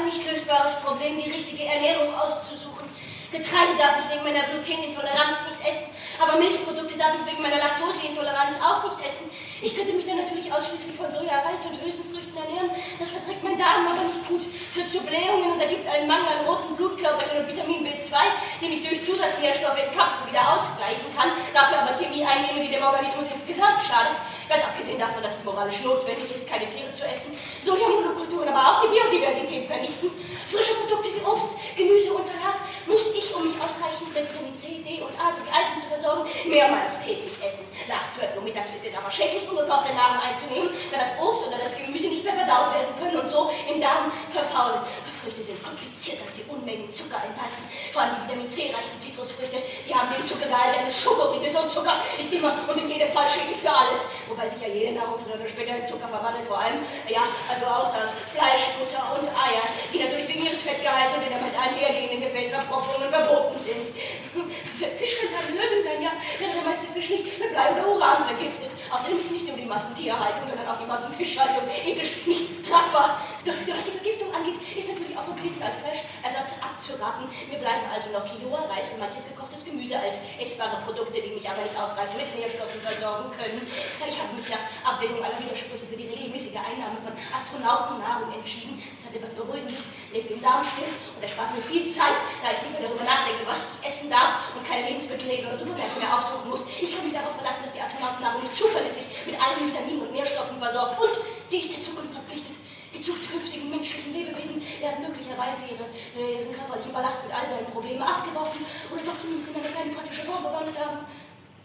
ein nicht lösbares Problem, die richtige Ernährung auszusuchen. Getreide darf ich wegen meiner Glutenintoleranz nicht essen, aber Milchprodukte darf ich wegen meiner Laktoseintoleranz auch nicht essen. Ich könnte mich dann natürlich ausschließlich von Soja, Reis und Hülsenfrüchten ernähren. Das verträgt mein Darm aber nicht gut. Führt zu Blähungen und ergibt einen Mangel an roten Blutkörperchen und Vitamin B2, den ich durch Zusatznährstoffe in Kapseln wieder ausgleichen kann, dafür aber Chemie einnehme, die dem Organismus insgesamt schadet. Ganz abgesehen davon, dass es moralisch notwendig ist, keine Tiere zu essen, Sojamonokulturen, aber auch die Biodiversität vernichten. Frische Produkte wie Obst, Gemüse und Salat muss ich, um mich ausreichend mit Vitamin C, D und A sowie Eisen zu versorgen, mehrmals täglich essen. Nach 12 Uhr mittags ist es aber schädlich, ungekochte Nahrung einzunehmen, da das Obst oder das Gemüse nicht mehr verdaut werden können und so im Darm verfaulen. Früchte sind kompliziert, da sie Unmengen Zucker enthalten. Vor allem die Vitamin C-reichen Zitrusfrüchte, die haben den Zuckergehalt eines Schokoriegels und Zucker ist immer und in jedem Fall schädlich für alles. Wobei sich ja jede Nahrung früher oder später in Zucker verwandelt, vor allem, ja, also außer Fleisch, Butter und Eier, die natürlich wegen ihres Fettgehalts und den damit einhergehenden Gefäßverpropfungen verboten sind. Fisch könnte eine Lösung sein, ja, denn der meiste Fisch nicht mit Blei oder Uran vergiftet. Außerdem ist nicht nur die Massentierhaltung, sondern auch die Massenfischhaltung ethisch nicht tragbar. Doch, was die Vergiftung angeht, ist natürlich auch vom Pilzen als Fleischersatz abzuraten. Mir bleiben also noch Quinoa, Reis und manches gekochtes Gemüse als essbare Produkte, die mich aber nicht ausreichend mit Nährstoffen versorgen können. Ich habe mich nach Abwägung aller Widersprüche für die regelmäßige Einnahme von Astronautennahrung entschieden. Das hat etwas Beruhigendes, legt den Darm still und erspart mir viel Zeit, da ich lieber darüber nachdenke, was ich essen darf und keine Lebensmittelläden oder Supermärkte mehr aufsuchen muss. Ich kann mich darauf verlassen, dass die Astronautennahrung mich zuverlässig mit allen Vitaminen und Nährstoffen versorgt und sie ist der Zukunft verpflichtet. Die zukünftigen menschlichen Lebewesen werden möglicherweise ihre, äh, ihren körperlichen Ballast mit all seinen Problemen abgeworfen oder